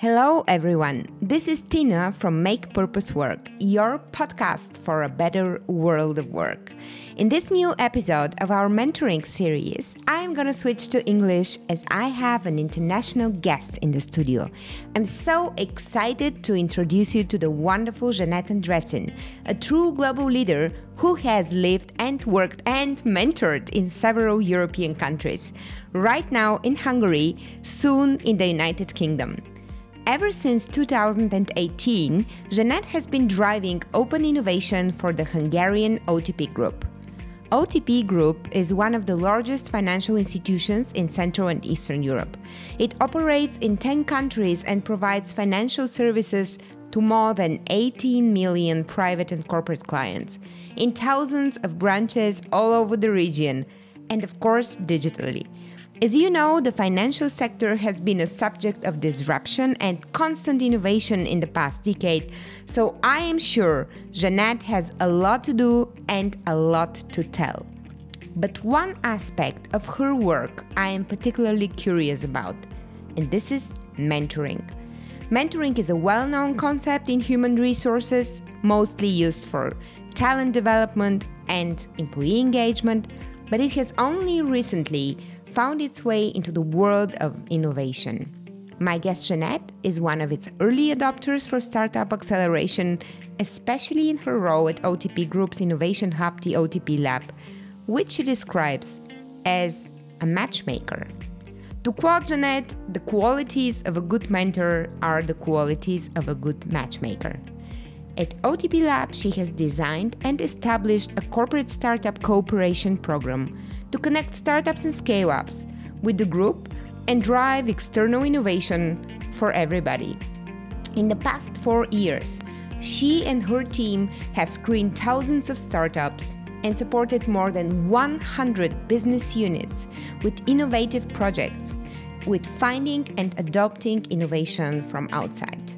Hello, everyone. This is Tina from Make Purpose Work, your podcast for a better world of work. In this new episode of our mentoring series, I am going to switch to English as I have an international guest in the studio. I'm so excited to introduce you to the wonderful Jeanette Andresin, a true global leader who has lived and worked and mentored in several European countries. Right now in Hungary, soon in the United Kingdom. Ever since 2018, Jeanette has been driving open innovation for the Hungarian OTP Group. OTP Group is one of the largest financial institutions in Central and Eastern Europe. It operates in 10 countries and provides financial services to more than 18 million private and corporate clients in thousands of branches all over the region, and of course, digitally. As you know, the financial sector has been a subject of disruption and constant innovation in the past decade, so I am sure Jeanette has a lot to do and a lot to tell. But one aspect of her work I am particularly curious about, and this is mentoring. Mentoring is a well known concept in human resources, mostly used for talent development and employee engagement, but it has only recently found its way into the world of innovation. My guest Jeanette is one of its early adopters for startup acceleration, especially in her role at OTP Group's innovation hub, the OTP Lab, which she describes as a matchmaker. To quote Jeanette, the qualities of a good mentor are the qualities of a good matchmaker. At OTP Lab, she has designed and established a corporate startup cooperation program to connect startups and scale ups with the group and drive external innovation for everybody. In the past four years, she and her team have screened thousands of startups and supported more than 100 business units with innovative projects, with finding and adopting innovation from outside.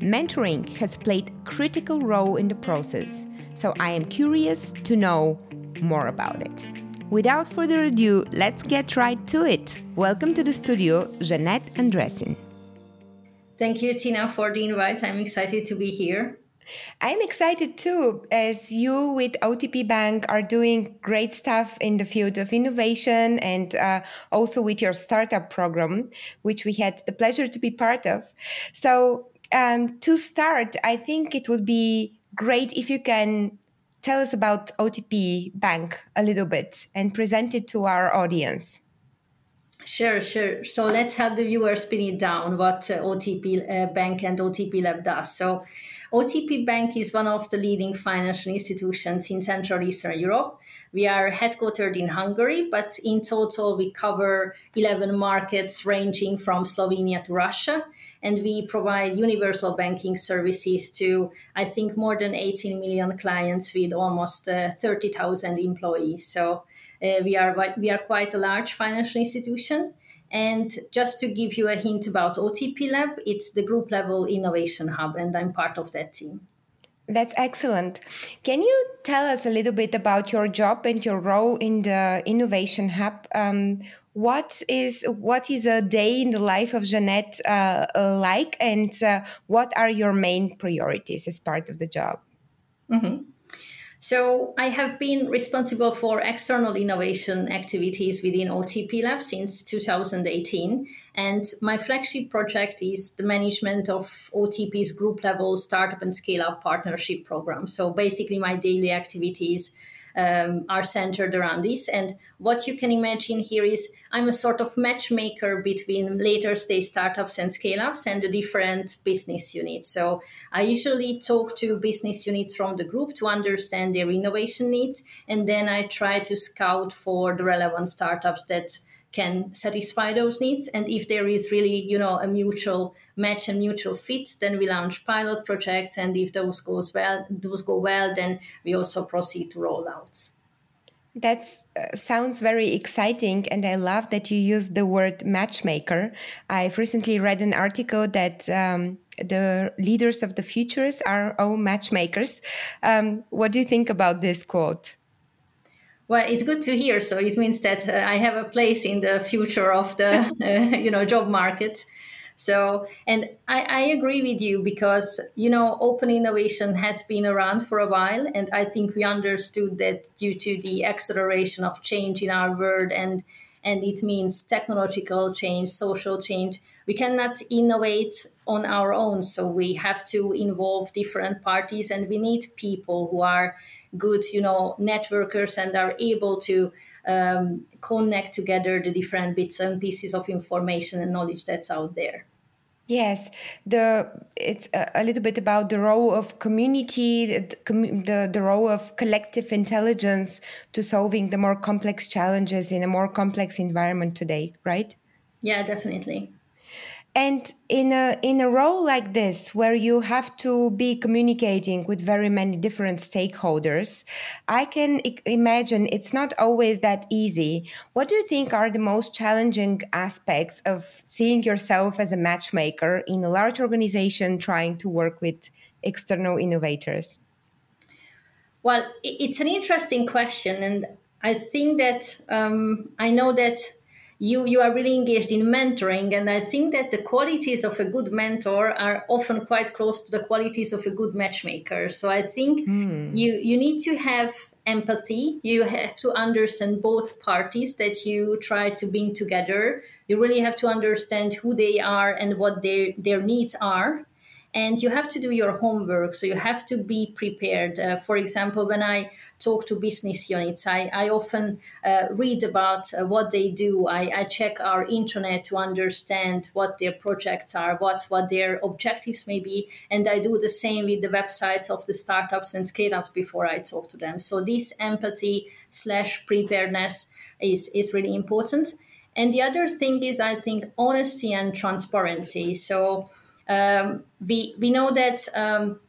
Mentoring has played a critical role in the process, so I am curious to know more about it. Without further ado, let's get right to it. Welcome to the studio, Jeanette Andresin. Thank you, Tina, for the invite. I'm excited to be here. I'm excited too, as you with OTP Bank are doing great stuff in the field of innovation and uh, also with your startup program, which we had the pleasure to be part of. So, um, to start, I think it would be great if you can tell us about OTP Bank a little bit and present it to our audience. Sure, sure. So let's help the viewers pin it down what uh, OTP uh, Bank and OTP Lab does. So, OTP Bank is one of the leading financial institutions in Central Eastern Europe. We are headquartered in Hungary, but in total, we cover 11 markets ranging from Slovenia to Russia. And we provide universal banking services to, I think, more than 18 million clients with almost uh, 30,000 employees. So uh, we, are, we are quite a large financial institution. And just to give you a hint about OTP Lab, it's the group level innovation hub, and I'm part of that team. That's excellent. Can you tell us a little bit about your job and your role in the Innovation Hub? Um, what is what is a day in the life of Jeanette uh, like, and uh, what are your main priorities as part of the job? Mm-hmm. So I have been responsible for external innovation activities within OTP Lab since 2018. And my flagship project is the management of OTP's group level startup and scale up partnership program. So basically, my daily activities um, are centered around this. And what you can imagine here is I'm a sort of matchmaker between later stage startups and scale ups and the different business units. So I usually talk to business units from the group to understand their innovation needs. And then I try to scout for the relevant startups that can satisfy those needs and if there is really you know a mutual match and mutual fit then we launch pilot projects and if those goes well those go well then we also proceed to rollouts that uh, sounds very exciting, and I love that you use the word matchmaker. I've recently read an article that um, the leaders of the futures are all matchmakers. Um, what do you think about this quote? Well, it's good to hear. So it means that uh, I have a place in the future of the uh, you know job market. So, and I, I, agree with you because, you know, open innovation has been around for a while. And I think we understood that due to the acceleration of change in our world and and it means technological change, social change. We cannot innovate on our own, so we have to involve different parties, and we need people who are good, you know, networkers and are able to um, connect together the different bits and pieces of information and knowledge that's out there. Yes, the it's a, a, little bit about the role of community, the, the, the role of collective intelligence to solving the more complex challenges in a more complex environment today, right? Yeah, definitely. And in a in a role like this, where you have to be communicating with very many different stakeholders, I can imagine it's not always that easy. What do you think are the most challenging aspects of seeing yourself as a matchmaker in a large organization trying to work with external innovators? Well, it's an interesting question, and I think that um, I know that you you are really engaged in mentoring and i think that the qualities of a good mentor are often quite close to the qualities of a good matchmaker. So i think mm. you you need to have empathy. You have to understand both parties that you try to bring together. You really have to understand who they are and what their their needs are and you have to do your homework so you have to be prepared. Uh, for example when i talk to business units i, I often uh, read about uh, what they do. I, I, check our internet to understand what their projects are what what their objectives may be and i do the same with the websites of the startups and scale-ups before i talk to them. So this empathy slash preparedness is is really important. And the other thing is i think honesty and transparency. So um, we we know that. Um,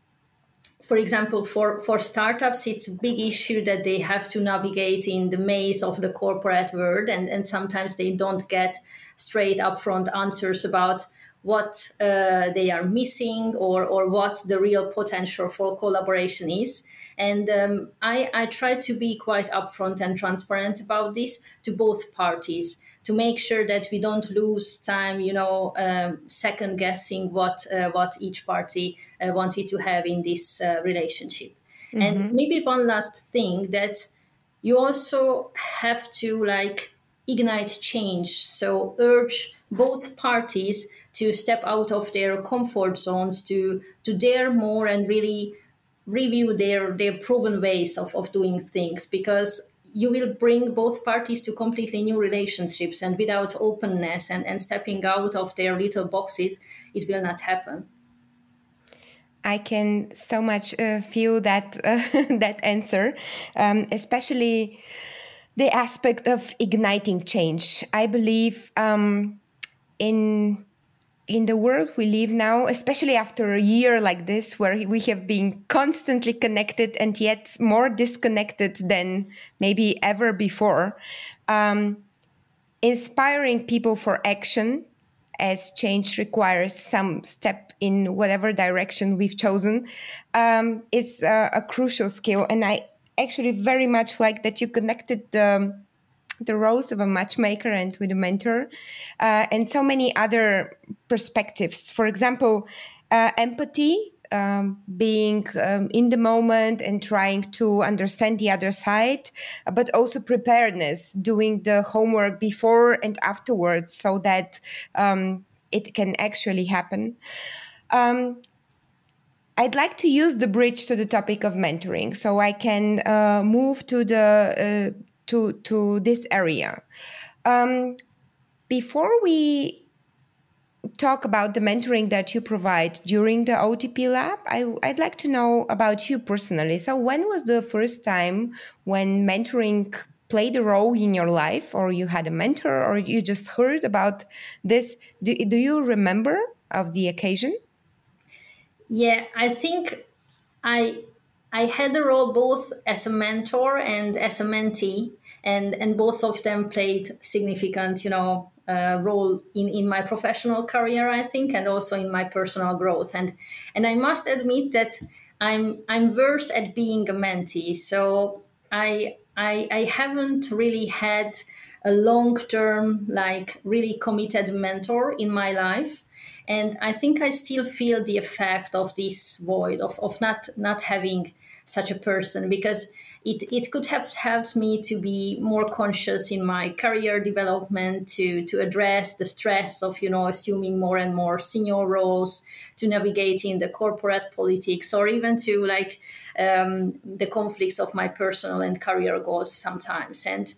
for example, for, for startups, it's a big issue that they have to navigate in the maze of the corporate world, and, and sometimes they don't get straight upfront answers about what uh, they are missing or, or what the real potential for collaboration is. And um, I, I try to be quite upfront and transparent about this to both parties to make sure that we don't lose time, you know, um, second guessing what uh, what each party uh, wanted to have in this uh, relationship. Mm-hmm. And maybe one last thing that you also have to like ignite change. So urge both parties to step out of their comfort zones to to dare more and really review their their proven ways of, of doing things because you will bring both parties to completely new relationships and without openness and, and stepping out of their little boxes it will not happen I can so much uh, feel that uh, that answer, um, especially the aspect of igniting change. I believe um, in in the world we live now, especially after a year like this, where we have been constantly connected and yet more disconnected than maybe ever before, um, inspiring people for action as change requires some step in whatever direction we've chosen um, is uh, a crucial skill. And I actually very much like that you connected the the roles of a matchmaker and with a mentor, uh, and so many other perspectives. For example, uh, empathy. Um, being um, in the moment and trying to understand the other side, but also preparedness, doing the homework before and afterwards so that um, it can actually happen. Um, I'd like to use the bridge to the topic of mentoring so I can uh, move to the uh, to to this area. Um, before we talk about the mentoring that you provide during the OTP lab, I, would like to know about you personally. So, when was the first time when mentoring played a role in your life, or you had a mentor, or you just heard about this? Do, do you remember of the occasion? Yeah, I think I I had a role both as a mentor and as a mentee, and and both of them played significant, you know, uh, role in in my professional career, I think, and also in my personal growth. And and I must admit that I'm I'm worse at being a mentee, so I I I haven't really had a long term, like really committed mentor in my life and I think I still feel the effect of this void of, of not not having such a person because it, it could have helped me to be more conscious in my career development to to address the stress of you know assuming more and more senior roles to navigating the corporate politics or even to like um, the conflicts of my personal and career goals sometimes. And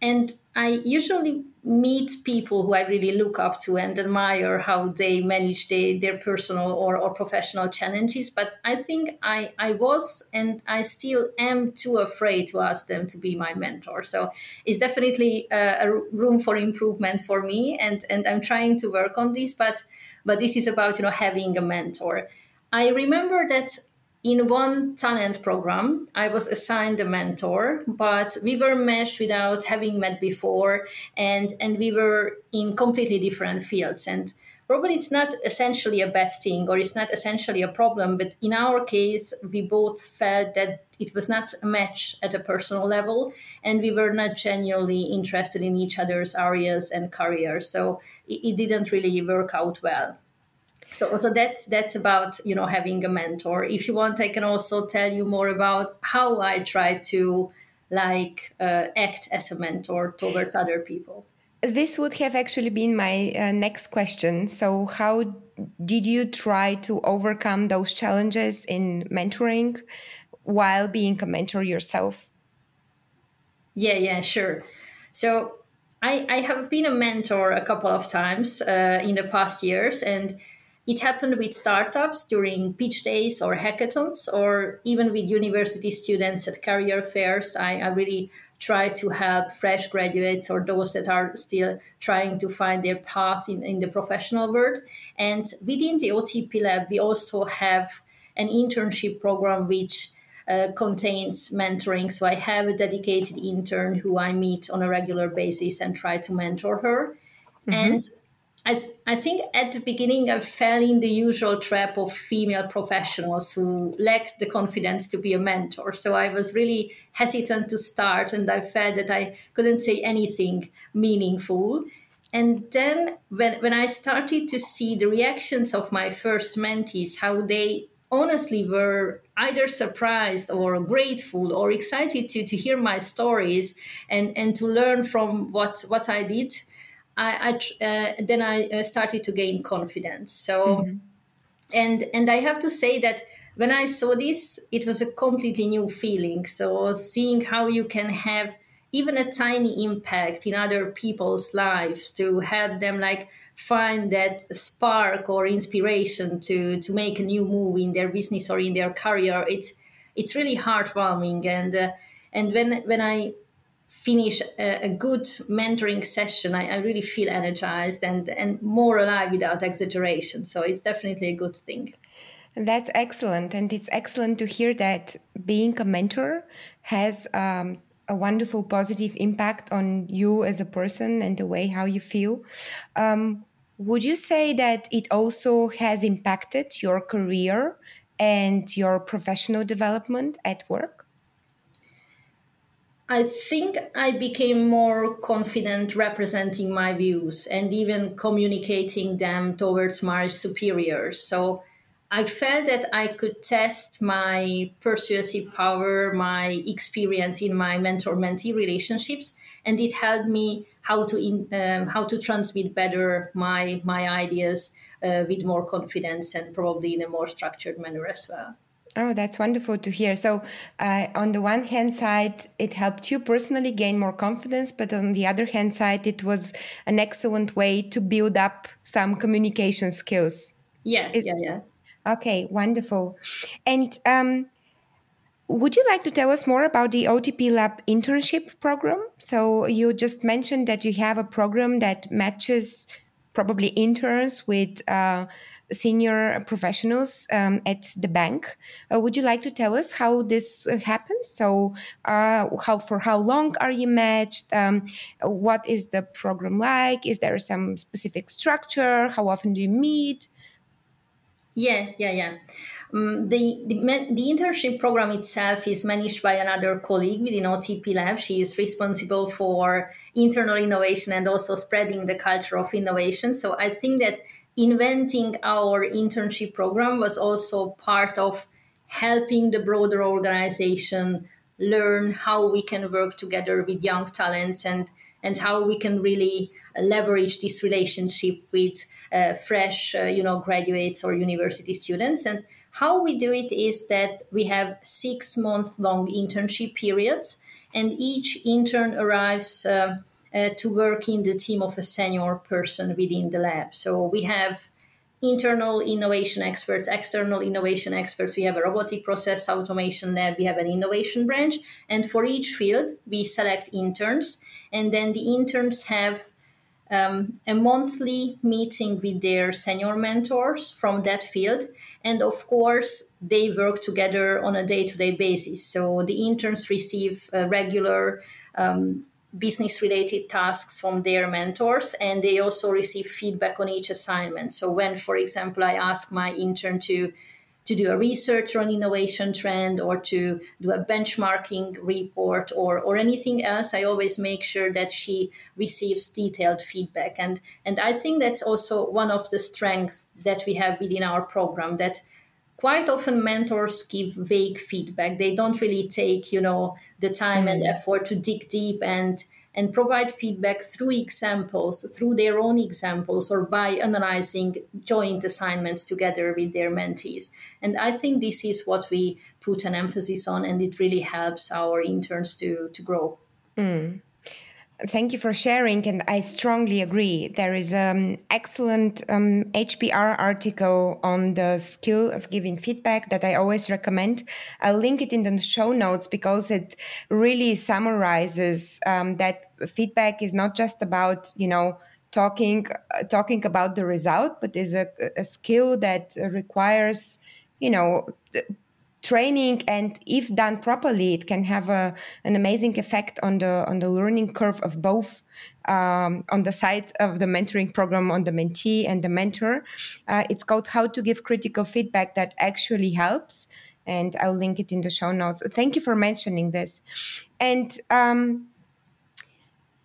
and I usually meet people who I really look up to and admire how they manage they, their personal or, or professional challenges. But I think I, I was and I still am too afraid to ask them to be my mentor. So it's definitely uh, a, a room for improvement for me, and, and I'm trying to work on this. But but this is about you know having a mentor. I remember that in one talent program, I was assigned a mentor, but we were meshed without having met before, and and we were in completely different fields. And probably it's not essentially a bad thing, or it's not essentially a problem. But in our case, we both felt that it was not a match at a personal level, and we were not genuinely interested in each other's areas and careers. So it, it didn't really work out well so, so that's that's about you know having a mentor. If you want i can also tell you more about how i try to like uh, act as a mentor towards other people. This would have actually been my uh, next question. So how did you try to overcome those challenges in mentoring while being a mentor yourself? Yeah yeah sure. So i i have been a mentor a couple of times uh, in the past years and it happened with startups during pitch days or hackathons, or even with university students at career fairs. I, I really try to help fresh graduates or those that are still trying to find their path in, in the professional world. And within the OTP Lab, we also have an internship program which uh, contains mentoring. So I have a dedicated intern who I meet on a regular basis and try to mentor her. Mm-hmm. And I, th- I think at the beginning I fell in the usual trap of female professionals who lacked the confidence to be a mentor. So I was really hesitant to start and I felt that I couldn't say anything meaningful. And then when, when I started to see the reactions of my first mentees, how they honestly were either surprised or grateful or excited to, to hear my stories and, and to learn from what, what I did, I, I uh, then I uh, started to gain confidence. So, mm-hmm. and and I have to say that when I saw this, it was a completely new feeling. So seeing how you can have even a tiny impact in other people's lives to help them like find that spark or inspiration to to make a new move in their business or in their career it's it's really heartwarming and uh, and when when i finish a, a good mentoring session, I, I, really feel energized and, and more alive without exaggeration. So it's definitely a good thing. That's excellent. And it's excellent to hear that being a mentor has um, a wonderful positive impact on you as a person and the way how you feel. Um, would you say that it also has impacted your career and your professional development at work? I think I became more confident representing my views and even communicating them towards my superiors. So I felt that I could test my persuasive power, my experience in my mentor-mentee relationships, and it helped me how to in, um, how to transmit better my my ideas uh, with more confidence and probably in a more structured manner as well. Oh, that's wonderful to hear. So, uh, on the one hand side, it helped you personally gain more confidence, but on the other hand side, it was an excellent way to build up some communication skills. Yeah, it, yeah, yeah. Okay, wonderful. And um, would you like to tell us more about the OTP Lab internship program? So, you just mentioned that you have a program that matches probably interns with. Uh, senior professionals um, at the bank. Uh, would you like to tell us how this uh, happens? So, uh, how for how long are you matched? Um, what is the program like? Is there some specific structure? How often do you meet? Yeah, yeah, yeah. Um, the, the, the internship program itself is managed by another colleague within OTP Lab. She is responsible for internal innovation and also spreading the culture of innovation. So I think that inventing our internship program was also part of helping the broader organization learn how we can work together with young talents and and how we can really leverage this relationship with uh, fresh uh, you know graduates or university students. And how we do it is that we have six month long internship periods and each intern arrives uh, uh, to work in the team of a senior person within the lab so we have internal innovation experts, external innovation experts. We have a robotic process automation lab, we have an innovation branch. And for each field, we select interns. And then the interns have um, a monthly meeting with their senior mentors from that field. And of course, they work together on a day to day basis. So the interns receive regular um, business related tasks from their mentors and they also receive feedback on each assignment. So when for example i ask my intern to to do a research on innovation trend or to do a benchmarking report or, or anything else i always make sure that she receives detailed feedback. And and i think that's also one of the strengths that we have within our program that quite often mentors give vague feedback they don't really take you know the time mm. and effort to dig deep and and provide feedback through examples through their own examples or by analyzing joint assignments together with their mentees and i think this is what we put an emphasis on and it really helps our interns to to grow mm. Thank you for sharing, and I strongly agree. There is an excellent um, HBR article on the skill of giving feedback that I always recommend. I'll link it in the show notes because it really summarizes um, that feedback is not just about you know talking uh, talking about the result, but is a, a skill that requires you know training and if done properly it can have a, an amazing effect on the on the learning curve of both um, on the side of the mentoring program on the mentee and the mentor. Uh, it's called how to give critical feedback that actually helps and i'll link it in the show notes. Thank you for mentioning this. And um,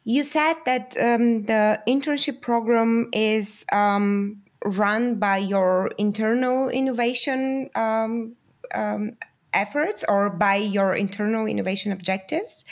you said that um, the internship program is um, run by your internal innovation um, um, efforts or by your internal innovation objectives.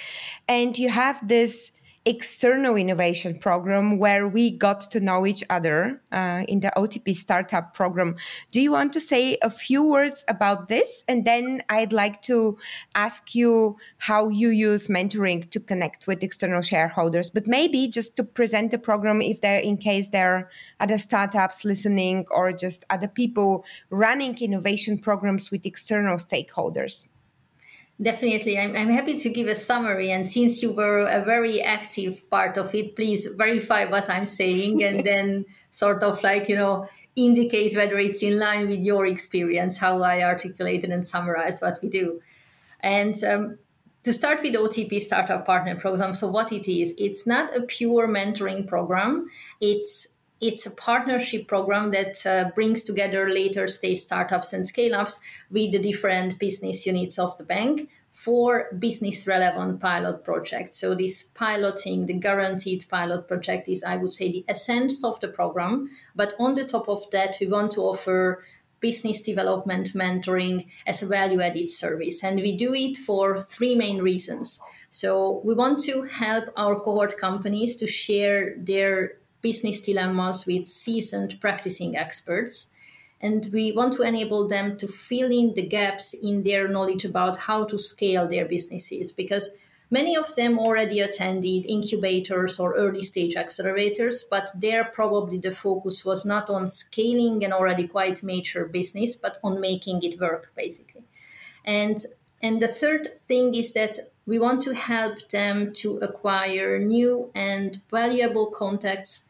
And you have this external innovation program where we got to know each other uh, in the OTP startup program. Do you want to say a few words about this? And then I'd like to ask you how you use mentoring to connect with external shareholders, but maybe just to present the program if there, in case there are other startups listening or just other people running innovation programs with external stakeholders. Definitely. I'm, I'm happy to give a summary. And since you were a very active part of it, please verify what I'm saying and then sort of like, you know, indicate whether it's in line with your experience, how I articulated and summarized what we do. And um, to start with OTP Startup Partner Program, so what it is, it's not a pure mentoring program. It's it's a partnership program that uh, brings together later stage startups and scale ups with the different business units of the bank for business relevant pilot projects. So, this piloting, the guaranteed pilot project, is, I would say, the essence of the program. But on the top of that, we want to offer business development mentoring as a value added service. And we do it for three main reasons. So, we want to help our cohort companies to share their business dilemmas with seasoned practicing experts. And we want to enable them to fill in the gaps in their knowledge about how to scale their businesses because many of them already attended incubators or early stage accelerators, but there probably the focus was not on scaling an already quite mature business, but on making it work basically. And and the third thing is that we want to help them to acquire new and valuable contacts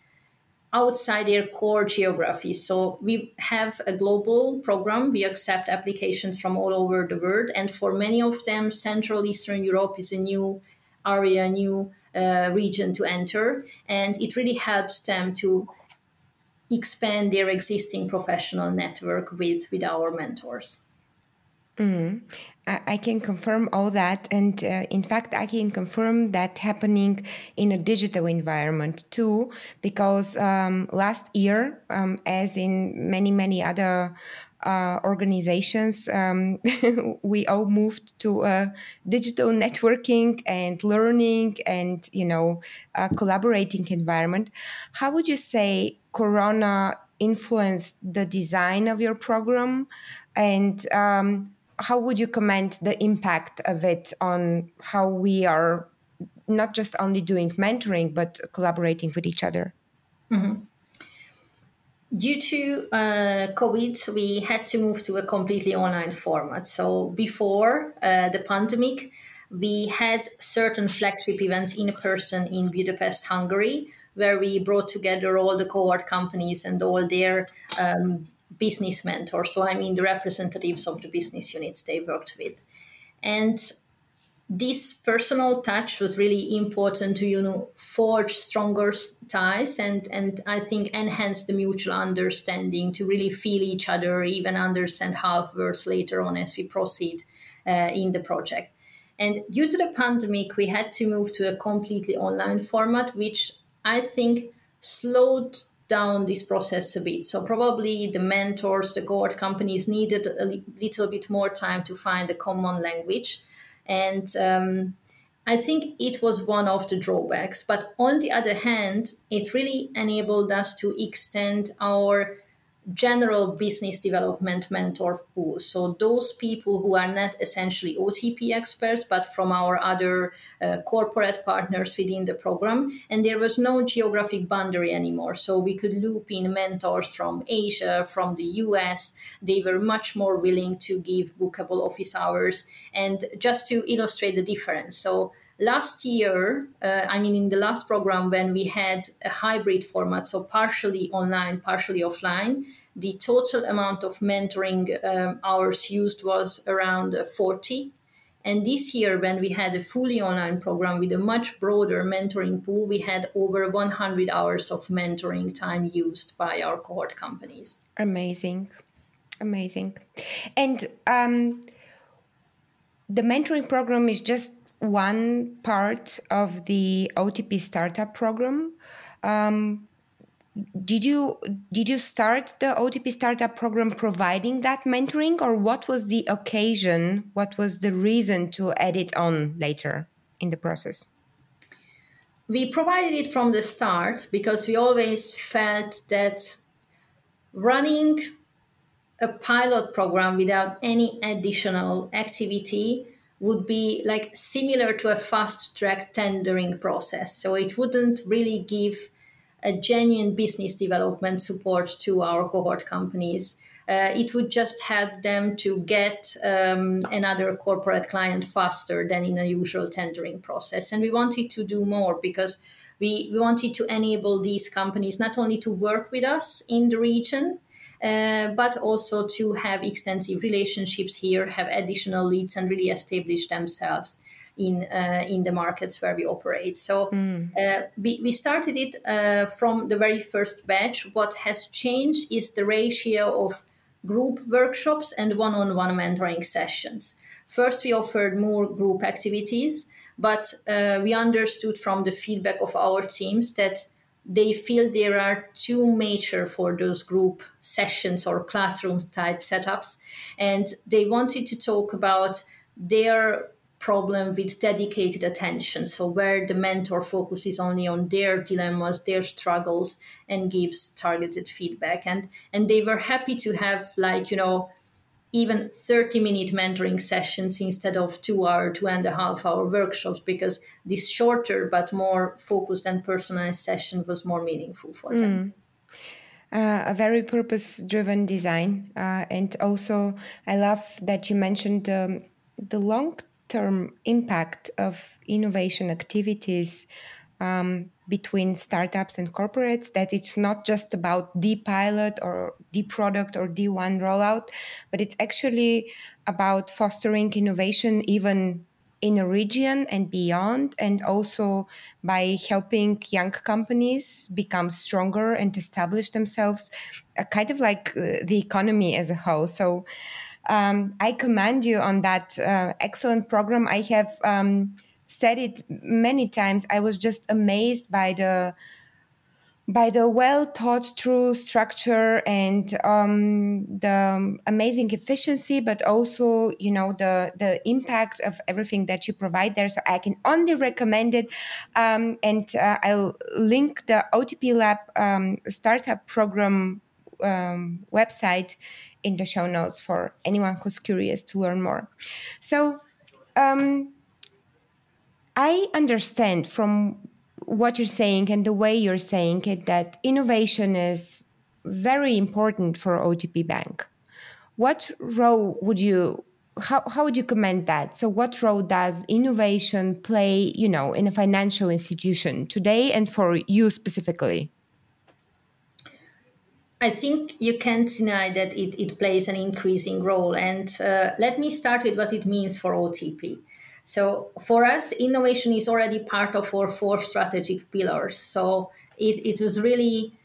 outside their core geography. So we have a global program. We accept applications from all over the world. And for many of them, Central Eastern Europe is a new area, a new uh, region to enter. And it really helps them to expand their existing professional network with, with our mentors. Mm. I can confirm all that. And uh, in fact, I can confirm that happening in a digital environment too, because um, last year, um, as in many, many other uh, organizations, um, we all moved to a digital networking and learning and, you know, collaborating environment. How would you say Corona influenced the design of your program? And um, how would you comment the impact of it on how we are not just only doing mentoring but collaborating with each other mm-hmm. due to uh, covid we had to move to a completely online format so before uh, the pandemic we had certain flagship events in person in budapest hungary where we brought together all the cohort companies and all their um, business mentor. So I mean the representatives of the business units they worked with. And this personal touch was really important to you know forge stronger ties and and i think enhance the mutual understanding to really feel each other even understand half words later on as we proceed uh, in the project and due to the pandemic we had to move to a completely online format which i think slowed down this process a bit. So probably the mentors, the cohort companies needed a li- little bit more time to find a common language. And um, I think it was one of the drawbacks. But on the other hand, it really enabled us to extend our general business development mentor pool. So those people who are not essentially OTP experts, but from our other uh, corporate partners within the program. And there was no geographic boundary anymore. So we could loop in mentors from Asia, from the US. They were much more willing to give bookable office hours. And just to illustrate the difference. So last year, uh, I mean, in the last program, when we had a hybrid format, so partially online, partially offline, the total amount of mentoring um, hours used was around uh, 40. And this year, when we had a fully online program with a much broader mentoring pool, we had over 100 hours of mentoring time used by our cohort companies. Amazing. Amazing. And um, the mentoring program is just one part of the OTP startup program. Um, did you did you start the OTP startup program providing that mentoring, or what was the occasion? What was the reason to add it on later in the process? We provided it from the start because we always felt that running a pilot program without any additional activity would be like similar to a fast track tendering process. So it wouldn't really give a genuine business development support to our cohort companies. Uh, it would just help them to get um, another corporate client faster than in a usual tendering process. And we wanted to do more because we, we wanted to enable these companies not only to work with us in the region, uh, but also to have extensive relationships here, have additional leads, and really establish themselves in uh, in the markets where we operate. So mm. uh, we, we started it uh, from the very first batch. What has changed is the ratio of group workshops and one-on-one mentoring sessions. First, we offered more group activities, but uh, we understood from the feedback of our teams that they feel there are too major for those group sessions or classroom type setups and they wanted to talk about their problem with dedicated attention. So, where the mentor focuses only on their dilemmas, their struggles, and gives targeted feedback. And and they were happy to have like you know even 30 minute mentoring sessions instead of two hour two and a half hour workshops because this shorter but more focused and personalized session was more meaningful for them mm. Uh, a very purpose driven design. Uh, and also, I love that you mentioned um, the long term impact of innovation activities um, between startups and corporates that it's not just about the pilot or the product or the one rollout but it's actually about fostering innovation even in a region and beyond and also by helping young companies become stronger and establish themselves uh, kind of like uh, the economy as a whole so um, I commend you on that uh, excellent program. I have um, said it many times. I was just amazed by the by the well thought through structure and um, the amazing efficiency, but also you know the the impact of everything that you provide there. So I can only recommend it, um, and uh, I'll link the OTP Lab um, startup program um, website in the show notes for anyone who's curious to learn more. So. Um, I understand from what you're saying and the way you're saying it that innovation is very important for OTP Bank. What role would you how, how would you comment that? So what role does innovation play, you know, in a financial institution today and for you specifically? I think you can't deny that it, it plays an increasing role. And uh, let me start with what it means for OTP. So for us, innovation is already part of our four strategic pillars. So it, it was really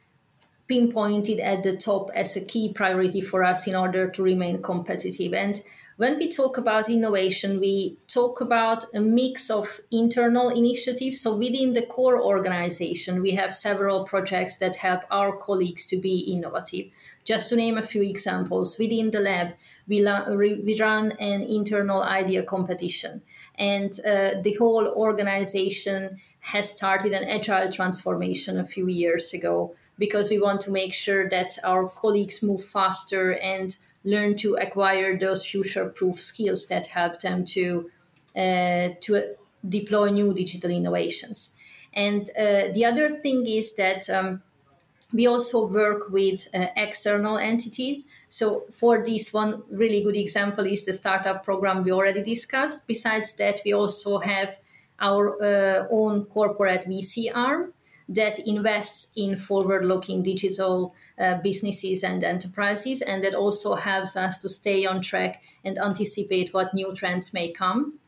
pinpointed at the top as a key priority for us in order to remain competitive. And when we talk about innovation, we talk about a mix of internal initiatives. So within the core organization, we have several projects that help our colleagues to be innovative. Just to name a few examples, within the lab, we, la- we run an internal idea competition, and uh, the whole organization has started an agile transformation a few years ago because we want to make sure that our colleagues move faster and learn to acquire those future-proof skills that help them to uh, to deploy new digital innovations. And uh, the other thing is that um, we also work with uh, external entities. So for this one really good example is the startup program we already discussed. Besides that, we also have our uh, own corporate VC arm that invests in forward-looking digital uh, businesses and enterprises, and that also helps us to stay on track and anticipate what new trends may come.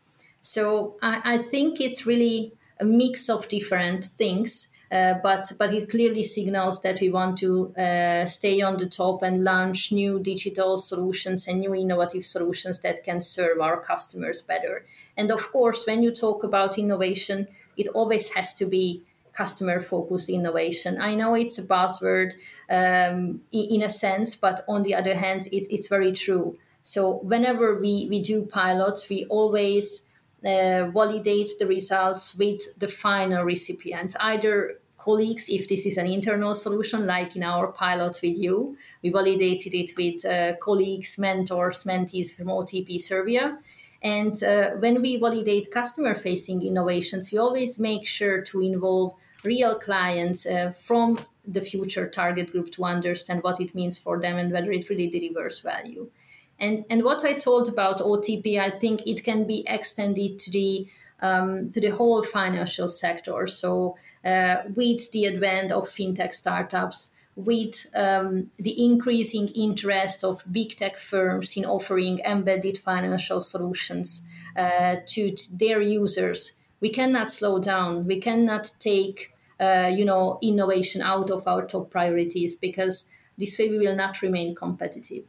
So I, I think it's really a mix of different things uh, but but it clearly signals that we want to uh, stay on the top and launch new digital solutions and new innovative solutions that can serve our customers better. And of course, when you talk about innovation, it always has to be customer focused innovation. I know it's a buzzword um, in, a sense, but on the other hand, it, it's very true. So whenever we, we do pilots, we always uh, validate the results with the final recipients, either colleagues, if this is an internal solution, like in our pilot with you, we validated it with uh, colleagues, mentors, mentees from OTP Serbia. And uh, when we validate customer facing innovations, we always make sure to involve real clients uh, from the future target group to understand what it means for them and whether it really delivers value. And and what I told about OTP, I think it can be extended to the um, to the whole financial sector. So uh, with the advent of fintech startups, with um, the increasing interest of big tech firms in offering embedded financial solutions uh, to, to, their users, we cannot slow down. We cannot take uh, you know innovation out of our top priorities because this way we will not remain competitive.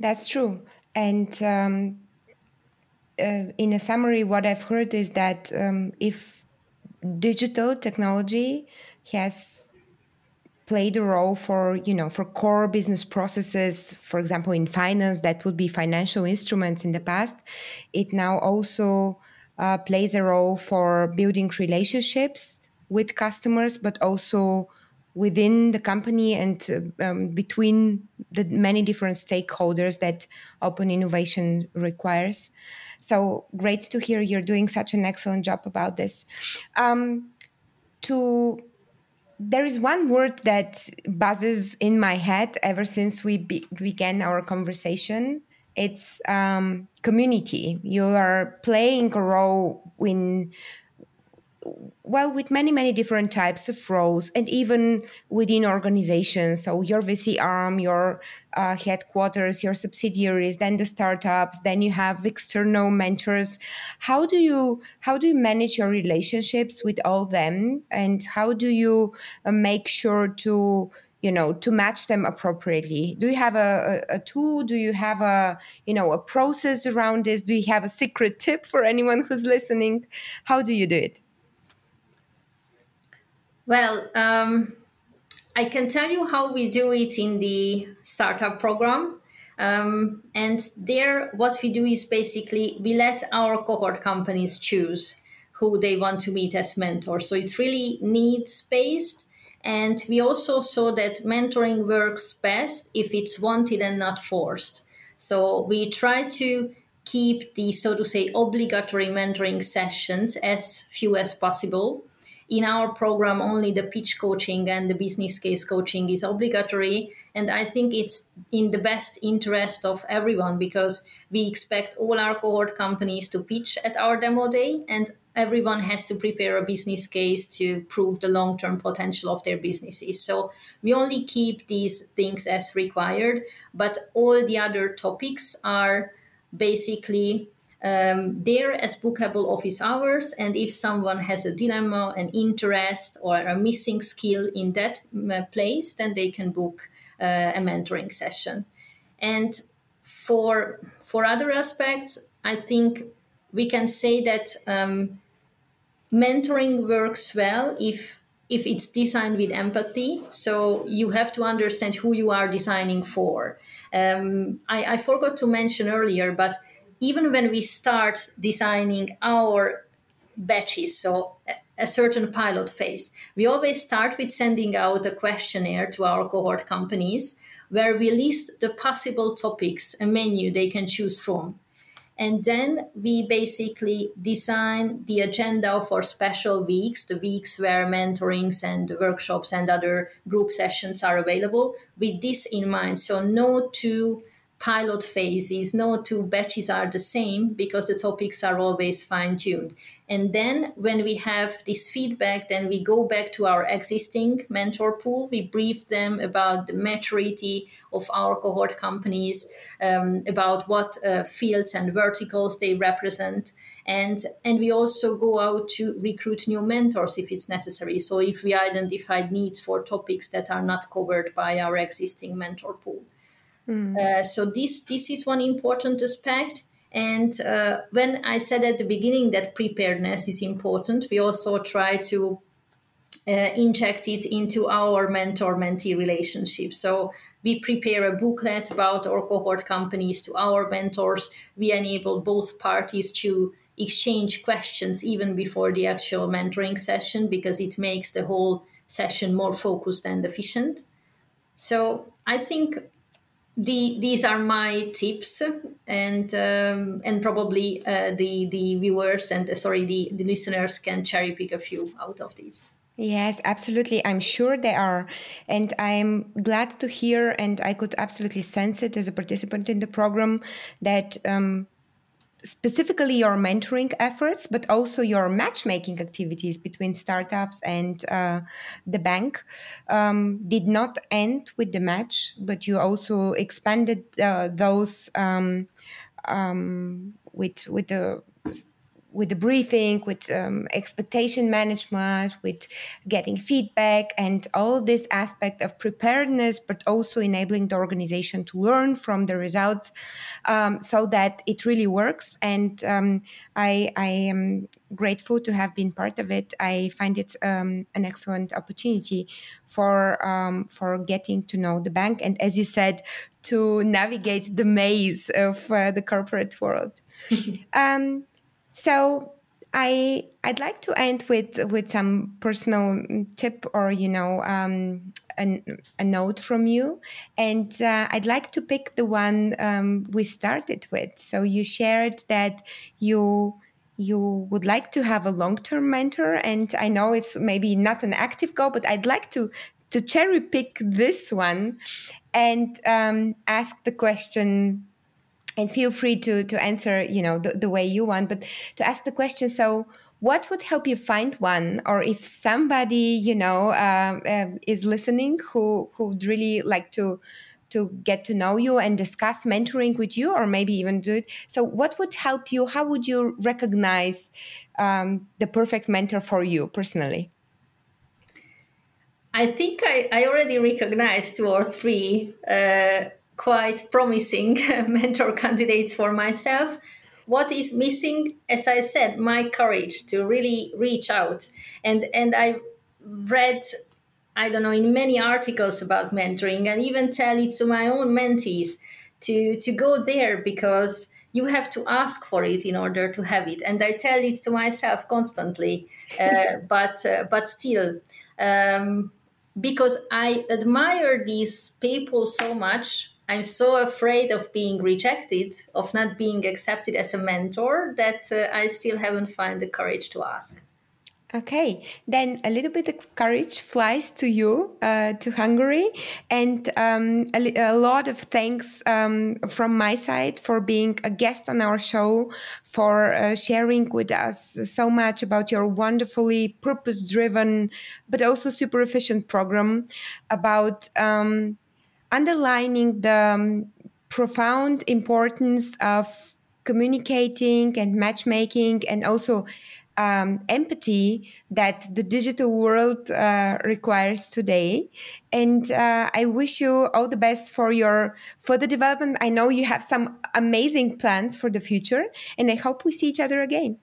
That's true. And um, uh, in a summary, what I've heard is that um, if digital technology has played a role for you know for core business processes for example in finance that would be financial instruments in the past it now also uh, plays a role for building relationships with customers but also within the company and uh, um, between the many different stakeholders that open innovation requires. So great to hear you're doing such an excellent job about this. Um, to there is one word that buzzes in my head ever since we be- began our conversation. It's um, community. You are playing a role in well with many many different types of roles and even within organizations. So your vc arm your uh, headquarters your subsidiaries then the startups then you have external mentors. How do you how do you manage your relationships with all them? And how do you uh, make sure to you know to match them appropriately. Do you have a, a, a tool? Do you have a you know a process around this? Do you have a secret tip for anyone who's listening? How do you do it? Well um, i can tell you how we do it in the startup program. Um, and there, what we do is basically we let our cohort companies choose who they want to meet as mentors. So it's really needs based. And we also saw that mentoring works best if it's wanted and not forced. So we try to keep the, so to say, obligatory mentoring sessions as few as possible in our program only the pitch coaching and the business case coaching is obligatory and i think it's in the best interest of everyone because we expect all our cohort companies to pitch at our demo day and everyone has to prepare a business case to prove the long-term potential of their businesses so we only keep these things as required but all the other topics are basically um, there as bookable office hours. And if someone has a dilemma, an interest, or a missing skill in that place, then they can book uh, a mentoring session. And for for other aspects, I think we can say that um, mentoring works well if if it's designed with empathy. So you have to understand who you are designing for. Um, I, I forgot to mention earlier, but even when we start designing our batches, so a certain pilot phase, we always start with sending out a questionnaire to our cohort companies where we list the possible topics, a menu they can choose from. And then we basically design the agenda for special weeks, the weeks where mentorings and workshops and other group sessions are available with this in mind. So, no two pilot phases, no two batches are the same because the topics are always fine tuned. And then when we have this feedback, then we go back to our existing mentor pool. We brief them about the maturity of our cohort companies, um, about what uh, fields and verticals they represent. And, and we also go out to recruit new mentors if it's necessary. So if we identified needs for topics that are not covered by our existing mentor pool. Mm. Uh, so this this is one important aspect. And uh, when I said at the beginning that preparedness is important, we also try to uh, inject it into our mentor mentee relationship. So we prepare a booklet about our cohort companies to our mentors. We enable both parties to exchange questions even before the actual mentoring session because it makes the whole session more focused and efficient. So I think the, these are my tips and um, and probably uh, the the viewers and uh, sorry the, the listeners can cherry pick a few out of these Yes, absolutely. I'm sure they are. And I'm glad to hear, and I could absolutely sense it as a participant in the program, that um, specifically your mentoring efforts, but also your matchmaking activities between startups and uh, the bank um, did not end with the match, but you also expanded uh, those um, um, with with the with the briefing, with um, expectation management, with getting feedback, and all this aspect of preparedness, but also enabling the organization to learn from the results, um, so that it really works. And um, I, I, am grateful to have been part of it. I find it um, an excellent opportunity for um, for getting to know the bank, and as you said, to navigate the maze of uh, the corporate world. so I I'd like to end with with some personal tip or you know um, a, a, note from you, and uh, I'd like to pick the one um, we started with. So you shared that you you would like to have a long term mentor, and I know it's maybe not an active goal, but I'd like to to cherry pick this one and um, ask the question and feel free to to answer you know the, the way you want but to ask the question so what would help you find one? Or if somebody you know uh, uh, is listening who who would really like to to get to know you and discuss mentoring with you or maybe even do it so what would help you? How would you recognize um, the perfect mentor for you personally? I think I, I already recognized two or three uh, quite promising mentor candidates for myself. What is missing, as I said, my courage to really reach out. And and I read, I don't know, in many articles about mentoring and even tell it to my own mentees to to go there because you have to ask for it in order to have it. And I tell it to myself constantly, uh, but uh, but still. Um, because I admire these people so much I'm so afraid of being rejected, of not being accepted as a mentor, that uh, I still haven't found the courage to ask. Okay, then a little bit of courage flies to you, uh, to Hungary, and um, a, a, lot of thanks um, from my side for being a guest on our show, for uh, sharing with us so much about your wonderfully purpose driven, but also super efficient program about. Um, underlining the um, profound importance of communicating and matchmaking and also um, empathy that the digital world uh, requires today. And uh, I wish you all the best for your further development. I know you have some amazing plans for the future, and I hope we see each other again.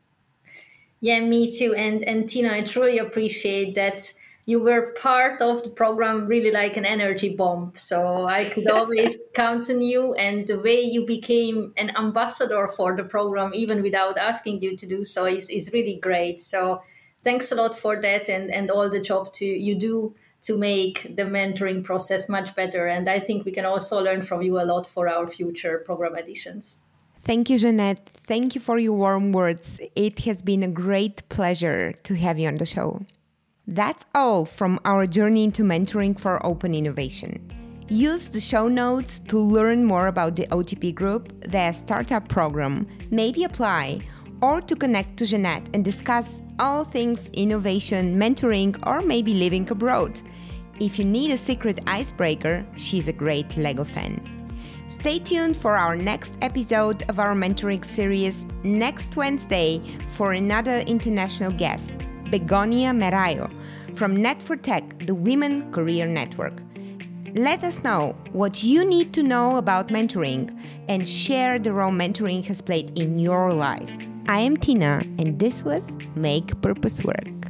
Yeah, me too. And and Tina, I truly appreciate that you were part of the program really like an energy bomb. So I could always count on you. And the way you became an ambassador for the program, even without asking you to do so, is, is really great. So thanks a lot for that and, and all the job to you do to make the mentoring process much better. And I think we can also learn from you a lot for our future program editions. Thank you, Jeanette. Thank you for your warm words. It has been a great pleasure to have you on the show. That's all from our journey into mentoring for open innovation. Use the show notes to learn more about the OTP Group, their startup program, maybe apply, or to connect to Jeanette and discuss all things innovation, mentoring, or maybe living abroad. If you need a secret icebreaker, she's a great Lego fan. Stay tuned for our next episode of our mentoring series next Wednesday for another international guest. Begonia Merayo from Net4Tech, the Women Career Network. Let us know what you need to know about mentoring and share the role mentoring has played in your life. I am Tina, and this was Make Purpose Work.